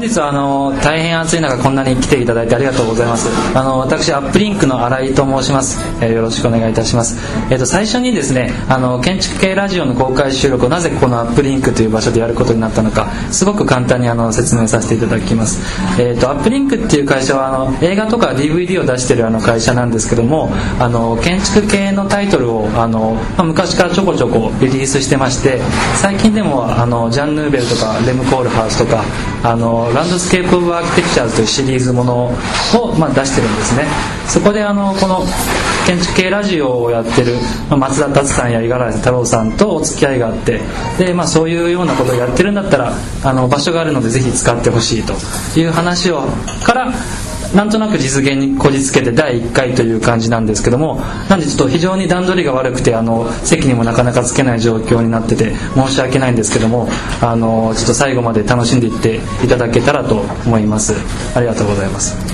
本日はあの大変暑い中こんなに来ていただいてありがとうございます。あの私アップリンクの新井と申します、えー、よろしくお願いいたします。えっ、ー、と最初にですねあの建築系ラジオの公開収録をなぜこのアップリンクという場所でやることになったのかすごく簡単にあの説明させていただきます。えっ、ー、とアップリンクっていう会社はあの映画とか DVD を出してるあの会社なんですけどもあの建築系のタイトルをあの、まあ、昔からちょこちょこリリースしてまして最近でもあのジャン・ヌーベルとかレム・コールハウスとかあの Landscape of Architectures というシリーズものを、まあ、出してるんですね。そこであのこの建築系ラジオをやってる松田達さんや五十嵐太郎さんとお付き合いがあってで、まあ、そういうようなことをやってるんだったらあの場所があるのでぜひ使ってほしいという話をからなんとなく実現にこじつけて第1回という感じなんですけどもなんでちょっと非常に段取りが悪くてあの席にもなかなかつけない状況になってて申し訳ないんですけどもあのちょっと最後まで楽しんでいっていただけたらと思います。ありがとうございます。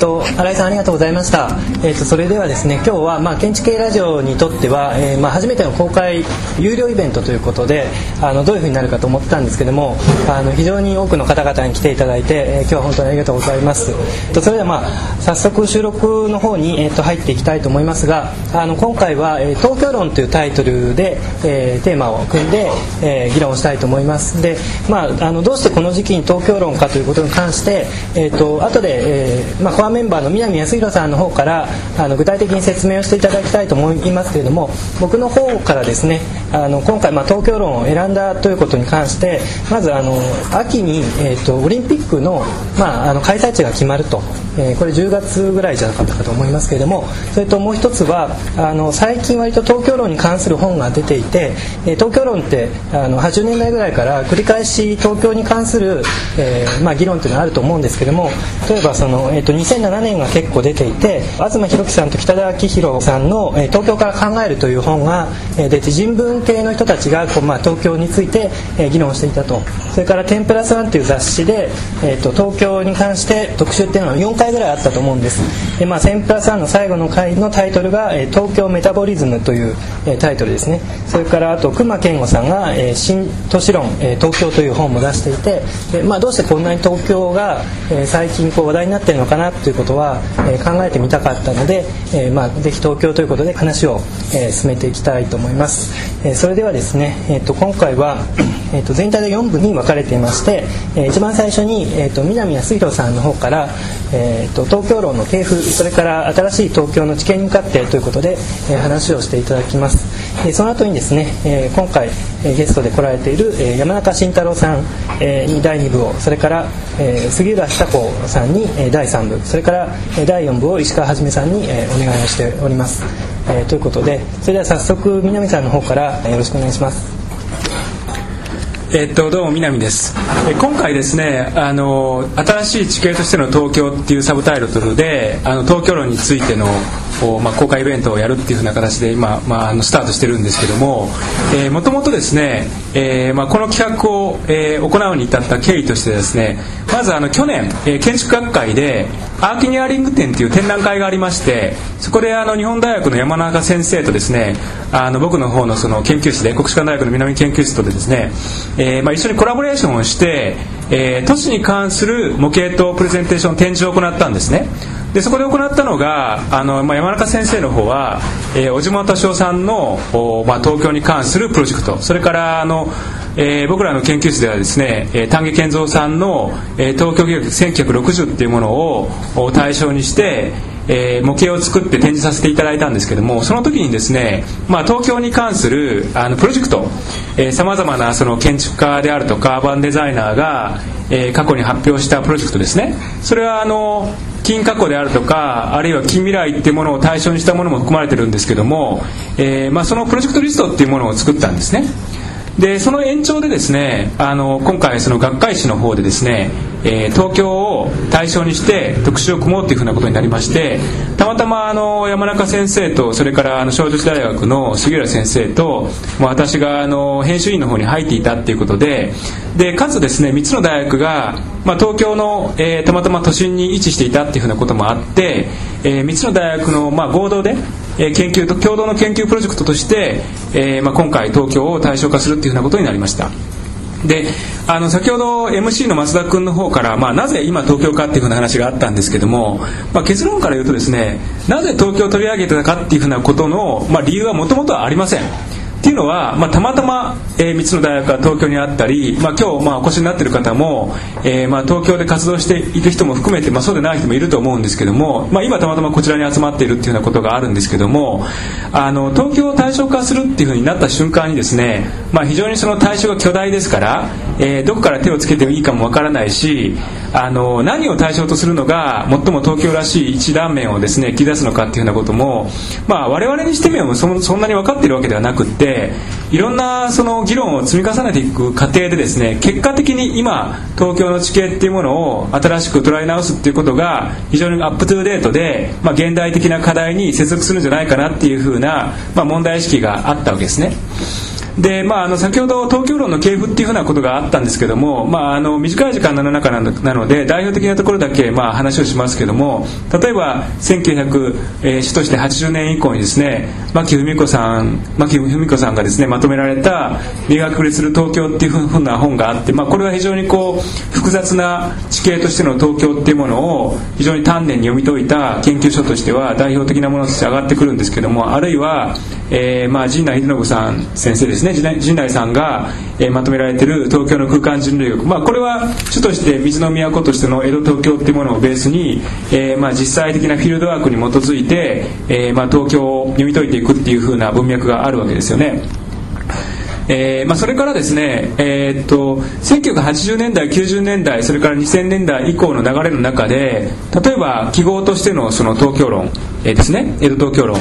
と、新井さんありがとうございました、えーと、それではですね今日は、まあ、建築系ラジオにとっては、えー、まあ、初めての公開有料イベントということであのどういうふうになるかと思ってたんですけどもあの非常に多くの方々に来ていただいて、えー、今日は本当にありがとうございます。とそれでは、まあ、早速収録の方に、えーと、入っていきたいと思いますがあの今回は、えー「東京論」というタイトルで、えー、テーマを組んで、えー、議論をしたいと思います。で、まあ、あのどうしてこの時期に東京論かということに関して、えー、と後で、えーまあ、ーメンバーの南康弘さんの方からあの具体的に説明をしていただきたいと思いますけれども僕の方からですねあの今回、まあ、東京論を選んだということに関してまずあの秋に、えーと、オリンピックの,、まあ、あの開催地が決まると、え、これ10月ぐらいじゃなかったかと思いますけれどもそれともう一つはあの最近割と東京論に関する本が出ていて、え、東京論ってあの80年代ぐらいから繰り返し東京に関する、えーまあ、議論というのがあると思うんですけれども例えばその、えーと、2007年が結構出ていて東博樹さんと北田明宏さんの「、東京から考える」という本が、出て人文系の人たちがこう、まあ、東京について、議論していたと。それから「テンプラスワン」という雑誌で、えーと、東京に関して特集っていうのは4回ぐらいあったと思うんです。で、まあ、テンプラスワンの最後の回のタイトルが「え、東京メタボリズム」という、え、タイトルですね。それからあと隈研吾さんが「え、新都市論、え、東京」という本も出していてで、まあ、どうしてこんなに東京が、え、最近こう話題になってるのかなということは、え、考えてみたかったので、えまあ、ぜひ東京ということで話を、え、進めていきたいと思います、え、それではですね、えーと、今回は、えーと、全体で4部に分かれていまして、えー、一番最初に、えーと、南康弘さんの方から、えー、と東京論の系譜それから新しい東京の知見に向かってということで、えー、話をしていただきます、えー、その後にですね、えー、今回、えー、ゲストで来られている、えー、山中慎太郎さん、えー、に第2部をそれから、えー、杉浦久子さんに、えー、第3部それから、えー、第4部を石川はじめさんに、えー、お願いをしております、えー、ということでそれでは早速南さんの方から、よろしくお願いします。えっと、どうも南です、今回ですねあの新しい地形としての東京っていうサブタイトルであの東京論についてのまあ、公開イベントをやるっていうふうな形で今、まあ、あのスタートしてるんですけどももともとですね、えまあ、この企画を、え、行うに至った経緯としてですねまずあの去年、え、建築学会でアーキニアリング展っていう展覧会がありましてそこであの日本大学の山中先生とですねあの僕の方のその研究室で国士舘大学の南研究室とでですね、えまあ、一緒にコラボレーションをして、え、都市に関する模型とプレゼンテーション展示を行ったんですね。でそこで行ったのがあの、まあ、山中先生の方は、えー、小島敏夫さんのお、まあ、東京に関するプロジェクト。それからあの、えー、僕らの研究室ではですね、え丹下健三さんの、えー、東京計画1960っていうものを対象にしてえー、模型を作って展示させていただいたんですけどもその時にですね、まあ、東京に関するあのプロジェクトさまざまなその建築家であるとかアーバンデザイナーが、えー、過去に発表したプロジェクトですね。それはあの金過去であるとかあるいは近未来っていうものを対象にしたものも含まれてるんですけども、えーまあ、そのプロジェクトリストっていうものを作ったんですね。でその延長でですねあの今回その学会誌の方でですねえー、東京を対象にして特集を組もうというふうなことになりましてたまたまあの山中先生とそれからあの小女子大学の杉浦先生と、私があの編集員の方に入っていたっていうことででかつですね3つの大学が、まあ、東京の、えー、たまたま都心に位置していたっていうふうなこともあって、えー、3つの大学の、まあ、合同でえ研究と共同の研究プロジェクトとして、えーまあ、今回東京を対象化するっていうふうなことになりました。であの先ほど MC の増田君の方から、まあ、なぜ今東京かっていうふうな話があったんですけども、まあ、結論から言うとですねなぜ東京を取り上げてたかっていうふうなことの、まあ、理由はもともとはありません。っていうのは、まあ、たまたま、えー、3つの大学が東京にあったり、まあ、今日、まあ、お越しになっている方も、えーまあ、東京で活動していく人も含めて、まあ、そうでない人もいると思うんですけども、まあ、今たまたまこちらに集まっているっていうようなことがあるんですけどもあの東京を対象化するっていうふうになった瞬間にですね、まあ、非常にその対象が巨大ですから、えー、どこから手をつけてもいいかもわからないしあの何を対象とするのが最も東京らしい一断面をですね切り出すのかっていうようなことも、まあ、我々にしてみればそそんなに分かっているわけではなくっていろんなその議論を積み重ねていく過程でですね結果的に今東京の地形っていうものを新しく捉え直すっていうことが非常にアップトゥーデートで、まあ、現代的な課題に接続するんじゃないかなっていうふうな、まあ、問題意識があったわけですね。で、まあ、あの先ほど東京論の系譜っていうふうなことがあったんですけども、まあ、あの短い時間の中なので代表的なところだけ、まあ、話をしますけども例えば1900、えー、主として80年以降にですね牧文子さん牧文子さんがですねまとめられた「理学りする東京」っていうふうな本があって、まあ、これは非常にこう複雑な地形としての東京っていうものを非常に丹念に読み解いた研究所としては代表的なものとして上がってくるんですけどもあるいは、えーまあ、陣内秀信さん先生ですね陣内さんが、えー、まとめられてる東京の空間人類学、まあ、これは主として水の都としての江戸東京っていうものをベースに、えーまあ、実際的なフィールドワークに基づいて、えまあ、東京を読み解いていくっていうふうな文脈があるわけですよね。えーまあ、それからですね、えー、っと1980年代90年代それから2000年代以降の流れの中で例えば記号としてのその東京論、えー、ですね江戸東京論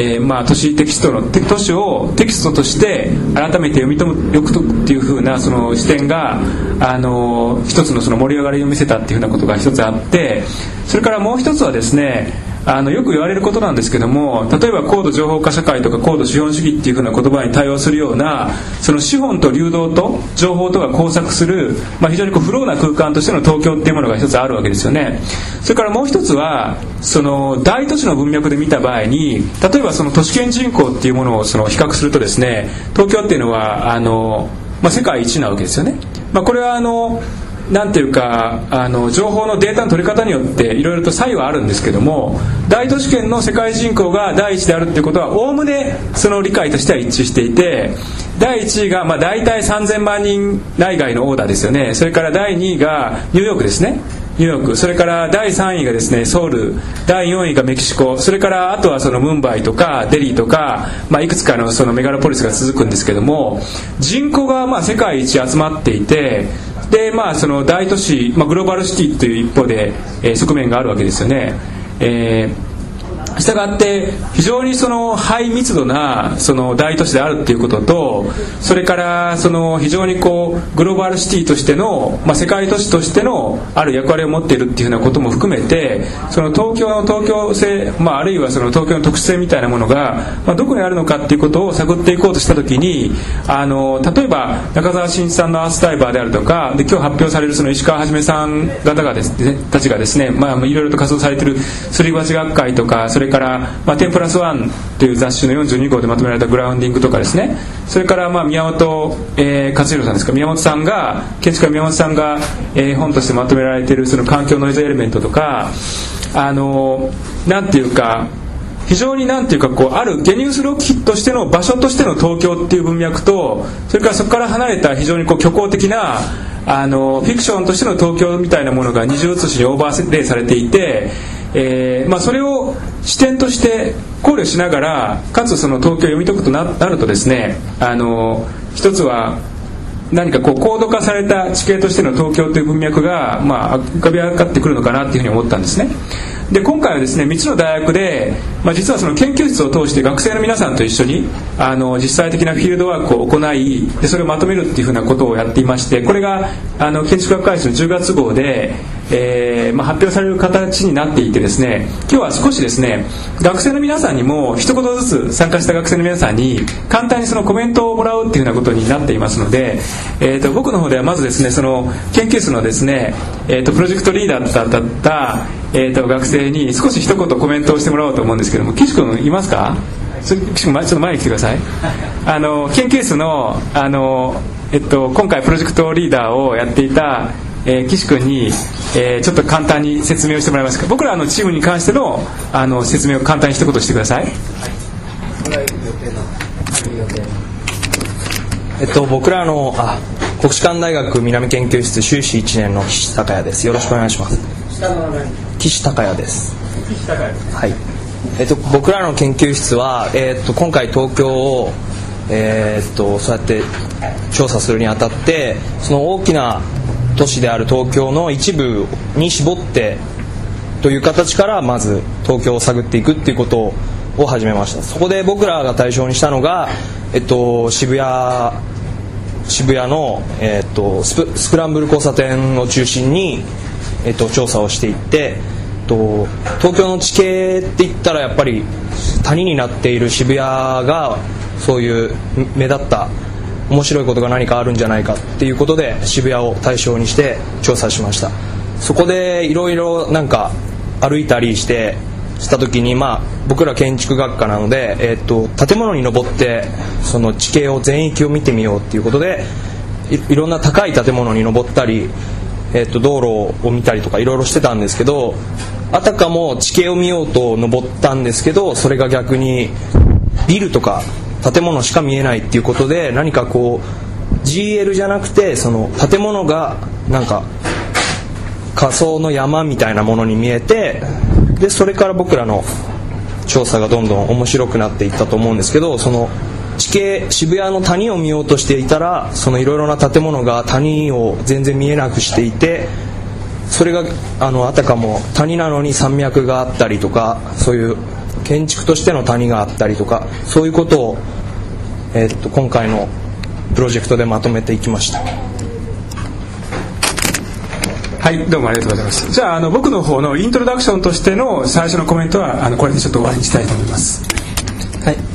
えー、まあ、都市テキストの都市をテキストとして改めて読み解くっていうふうなその視点があの一つのその盛り上がりを見せたっていうふうなことが一つあってそれからもう一つはですねあのよく言われることなんですけども例えば高度情報化社会とか高度資本主義っていうふうな言葉に対応するようなその資本と流動と情報とが交錯する、まあ、非常にこうフローな空間としての東京っていうものが一つあるわけですよね。それからもう一つはその大都市の文脈で見た場合に例えばその都市圏人口っていうものをその比較するとですね東京っていうのはあの、まあ、世界一なわけですよね、まあ、これはあのなんていうかあの情報のデータの取り方によっていろいろと差異はあるんですけども大都市圏の世界人口が第一であるっていうことはおおむねその理解としては一致していて第1位がまあ大体3000万人内外のオーダーですよね。それから第2位がニューヨークですね。ニューヨーク。それから第3位がですねソウル。第4位がメキシコ。それからあとはそのムンバイとかデリーとか、まあ、いくつかのそのメガロポリスが続くんですけども人口がまあ世界一集まっていてでまあその大都市、まあ、グローバルシティという一方で、えー、側面があるわけですよね、えーしたがって非常にそのハイ密度なその大都市であるっていうこととそれからその非常にこうグローバルシティとしての、まあ、世界都市としてのある役割を持っているっていうようなことも含めてその東京の東京性、まあ、あるいはその東京の特殊性みたいなものが、まあ、どこにあるのかっていうことを探っていこうとした時にあの例えば中澤慎一さんのアースダイバーであるとかで今日発表されるその石川はじめさん方がですねたちがですね、まあ、いろいろと活動されてるすり鉢学会とかそれから、まあ、テンプラスワンという雑誌の42号でまとめられたグラウンディングとかですね。それから、まあ、宮本、えー、勝弘さんですか。宮本さんが建築家宮本さんが、えー、本としてまとめられているその環境ノイズエレメントとかあのなんていうか非常になんていうかこうあるゲニウス・ロッキーとしての場所としての東京っていう文脈とそれからそこから離れた非常にこう虚構的なあのフィクションとしての東京みたいなものが二重写しにオーバーレイされていて、えーまあ、それを視点として考慮しながらかつその東京を読み解くとなるとですねあの一つは何かこう高度化された地形としての東京という文脈が、まあ、浮かび上がってくるのかなっていうふうに思ったんですね。で今回はですね3つの大学で、まあ、実はその研究室を通して学生の皆さんと一緒にあの実際的なフィールドワークを行いでそれをまとめるっていうふうなことをやっていましてこれがあの建築学会室の10月号で、えーまあ、発表される形になっていてですね今日は少しですね学生の皆さんにも一言ずつ参加した学生の皆さんに簡単にそのコメントをもらうっていうふうなことになっていますので、えー、と僕の方ではまずですねその研究室のですね、えー、とプロジェクトリーダーだったえーと、学生に少し一言コメントをしてもらおうと思うんですけども岸君いますか？岸君ちょっと前に来てください。あの研究室のあの、えっと、今回プロジェクトリーダーをやっていた、えー、岸君に、えー、ちょっと簡単に説明をしてもらえますか。僕らのチームに関してのあの説明を簡単に一言してください、えっと、僕らのあ国士舘大学南研究室修士1年の岸高也です。よろしくお願いします。岸高也です。はい。えっと、僕らの研究室は、えっと、今回東京を、えっと、そうやって調査するにあたってその大きな都市である東京の一部に絞ってという形からまず東京を探っていくっていうことを始めました。そこで僕らが対象にしたのが、えっと、渋谷渋谷の、えっと、スクランブル交差点を中心にえっと、調査をしていって、えっと、東京の地形って言ったらやっぱり谷になっている渋谷がそういう目立った面白いことが何かあるんじゃないかっていうことで渋谷を対象にして調査しました。そこでいろいろなんか歩いたりしてした時にまあ僕ら建築学科なので、えっと、建物に登ってその地形を全域を見てみようっていうことでいろんな高い建物に登ったりえー、と道路を見たりとかいろいろしてたんですけどあたかも地形を見ようと登ったんですけどそれが逆にビルとか建物しか見えないっていうことで何かこう GL じゃなくてその建物がなんか仮想の山みたいなものに見えてでそれから僕らの調査がどんどん面白くなっていったと思うんですけどその地形渋谷の谷を見ようとしていたらそのいろいろな建物が谷を全然見えなくしていてそれがあのあたかも谷なのに山脈があったりとかそういう建築としての谷があったりとかそういうことを、えー、っと今回のプロジェクトでまとめていきました。はいどうもありがとうございます。じゃああの僕の方のイントロダクションとしての最初のコメントはあのこれでちょっと終わりにしたいと思います、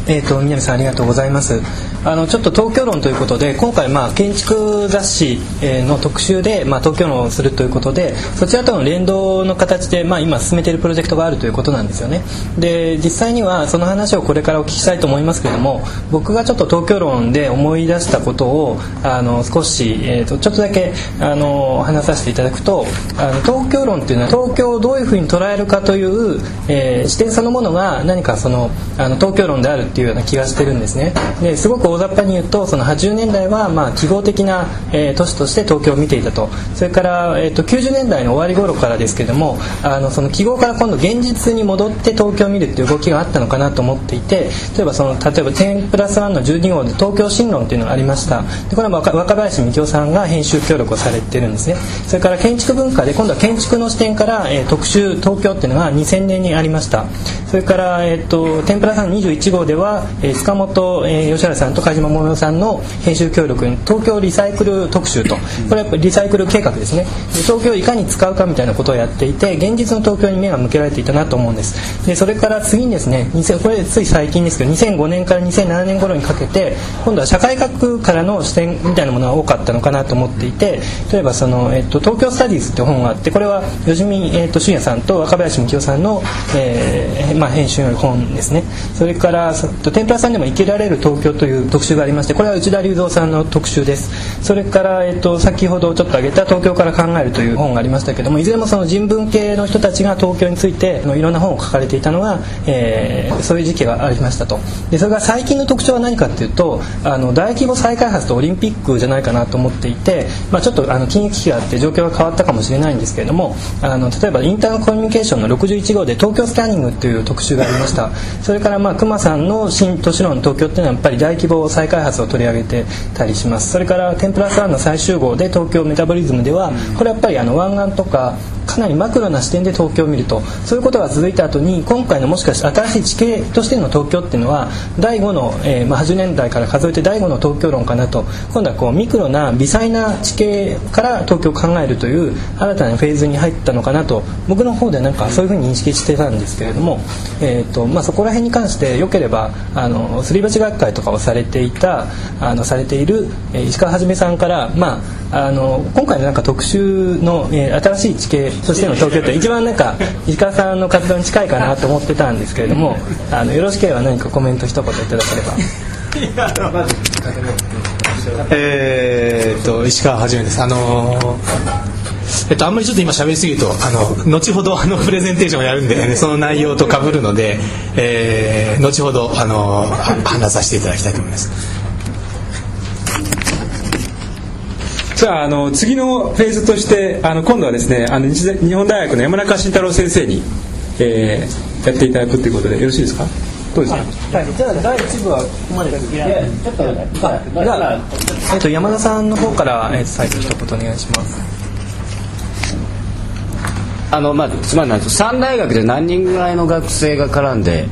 えーと、南さんありがとうございます。あのちょっと東京論ということで今回、まあ、建築雑誌の特集で、まあ、東京論をするということでそちらとの連動の形で、まあ、今進めているプロジェクトがあるということなんですよね。で実際にはその話をこれからお聞きしたいと思いますけれども僕がちょっと東京論で思い出したことをあの少し、えーと、ちょっとだけあの話させていただくとあの東京論っていうのは東京をどういうふうに捉えるかという、えー、視点そのものが何かそのあの東京論であるっていうような気がしてるんですね。ですごく大雑把に言うとその80年代はまあ記号的な、えー、都市として東京を見ていたと。それから、えーと、90年代の終わり頃からですけどもあのその記号から今度現実に戻って東京を見るっていう動きがあったのかなと思っていて例えばその例えば10プラス1の12号で東京新論っていうのがありました。でこれは若林幹夫さんが編集協力をされてるんですね。それから建築文化で今度は建築の視点から、えー、特集東京っていうのが2000年にありました。それから、えーと、天ぷらさん21号では、えー、塚本、えー、吉原さんと梶間桃代さんの編集協力に東京リサイクル特集とこれはやっぱりリサイクル計画ですね。で東京をいかに使うかみたいなことをやっていて現実の東京に目が向けられていたなと思うんです。でそれから次にですねこれつい最近ですけど2005年から2007年頃にかけて今度は社会学からの視点みたいなものが多かったのかなと思っていて例えばその、えっと、東京スタディーズって本があってこれは吉見、えっと、俊也さんと若林幹夫さんの、えーまあ、編集の本ですね。それから天ぷらさんでも生きられる東京という特集がありましてこれは内田隆三さんの特集です。それから、えっと、先ほどちょっと挙げた「東京から考える」という本がありましたけどもいずれもその人文系の人たちが東京についてのいろんな本を書かれていたのが、えー、そういう時期がありましたと。でそれが最近の特徴は何かっていうとあの大規模再開発とオリンピックじゃないかなと思っていて、まあ、ちょっとあの金融危機があって状況が変わったかもしれないんですけれどもあの例えばインターコミュニケーションの61号で東京スキャニングという特集がありました。それからまあ熊さんの新都市論東京っていうのはやっぱり大規模再開発を取り上げてたりします。それから「天ぷらスワン」の最終号で東京メタボリズムではこれやっぱりあの湾岸とかかなりマクロな視点で東京を見るとそういうことが続いた後に今回のもしかして新しい地形としての東京っていうのは第5の、えーまあ、80年代から数えて第5の東京論かなと。今度はこうミクロな微細な地形から東京を考えるという新たなフェーズに入ったのかなと。僕の方でなんかそういうふうに認識してたんですけれども、えーとまあ、そこら辺に関してよければあのすり鉢学会とかをされていたあのされている、え石川はじめさんから、まあ、あの今回のなんか特集の、えー新しい地形としての東京って一番なんか石川さんの活動に近いかなと思ってたんですけれども あのよろしければ何かコメント一言いただければ。えーっと石川はじめですあのーえっと、あんまりちょっと今喋りすぎるとあの後ほどあのプレゼンテーションをやるんで、ね、その内容と被るので、えー後ほどあのは話させていただきたいと思います。じゃああの次のフェーズとしてあの今度はですねあの日本大学の山中慎太郎先生に、えーやっていただくということでよろしいですか？どうですか？はい、じゃあ第一部はここまででちょっとじゃあ、えっと山田さんの方から、えっと最後一言お願いします。あのまずつまりなんです三大学で何人ぐらいの学生が絡んで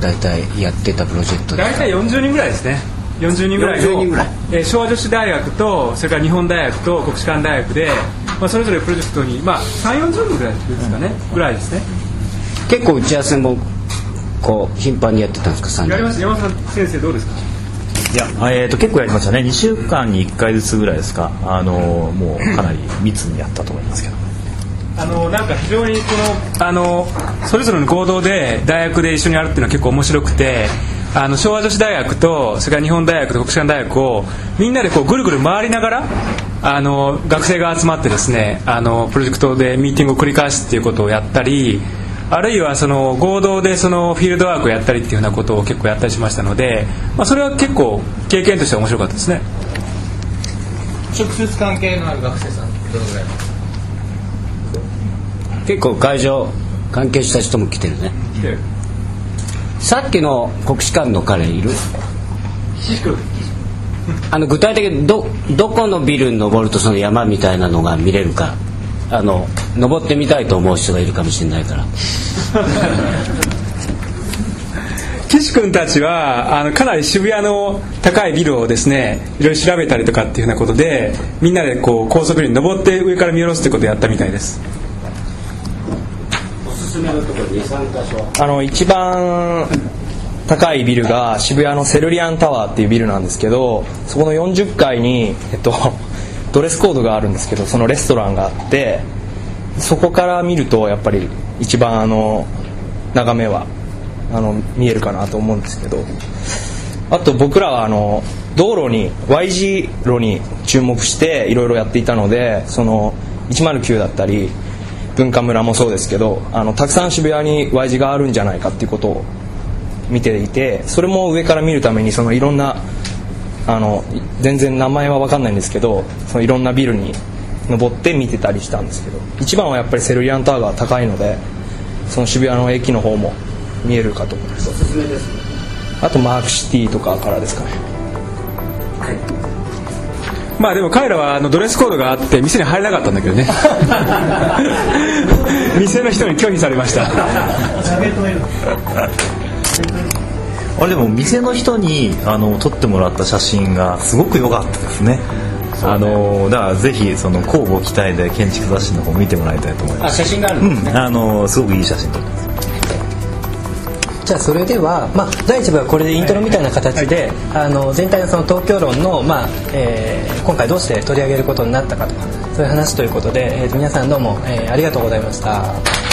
大体やってたプロジェクトで大体40人ぐらいですね40人ぐらいの40人ぐらい。えー昭和女子大学とそれから日本大学と国士舘大学で、まあ、それぞれプロジェクトに、まあ、3 4 0人ぐらいですかね、ぐらいですね。結構打ち合わせもこう頻繁にやってたんですか？三大学やりました山田先生どうですか？いや、えー、と結構やりましたね。2週間に1回ずつぐらいですか。あのもうかなり密にやったと思いますけど。あのなんか非常にこのあのそれぞれの合同で大学で一緒にやるっていうのは結構面白くてあの昭和女子大学とそれから日本大学と国士舘大学をみんなでこうぐるぐる回りながらあの学生が集まってですねあのプロジェクトでミーティングを繰り返すっていうことをやったりあるいはその合同でそのフィールドワークをやったりっていうようなことを結構やったりしましたので、まあ、それは結構経験としては面白かったですね。直接関係のある学生さんどのぐらい結構会場関係した人も来てるねさっきの国士舘の彼いる？あの具体的にどどこのビルに登るとその山みたいなのが見れるかあの登ってみたいと思う人がいるかもしれないから。岸君たちはあのかなり渋谷の高いビルをですねいろいろ調べたりとかっていうようなことでみんなでこう高層ビルに登って上から見下ろすってことをやったみたいです。すめのところ23箇所。あの一番高いビルが渋谷のセルリアンタワーっていうビルなんですけどそこの40階に、えっと、ドレスコードがあるんですけどそのレストランがあってそこから見るとやっぱり一番あの眺めはあの見えるかなと思うんですけど。あと僕らはあの道路に Y 字路に注目していろいろやっていたのでその109だったり文化村もそうですけどあのたくさん渋谷に Y 字があるんじゃないかっていうことを見ていてそれも上から見るためにそのいろんなあの全然名前は分かんないんですけどそのいろんなビルに登って見てたりしたんですけど一番はやっぱりセルリアンタワーが高いのでその渋谷の駅の方も見えるかと思います。あとマークシティとかからですかねまあでも彼らはあのドレスコードがあって店に入れなかったんだけどね。店の人に拒否されました。あれでも店の人にあの撮ってもらった写真がすごく良かったですね。あのだからぜひその交互期待で建築雑誌の方見てもらいたいと思います。あ写真があるんですね、うん。あのすごくいい写真撮ってますじゃあそれでは、まあ、第1部はこれでイントロみたいな形で、あの全体のその東京論の、まあえー今回どうして取り上げることになったかとかそういう話ということで、えー皆さんどうも、えーありがとうございました。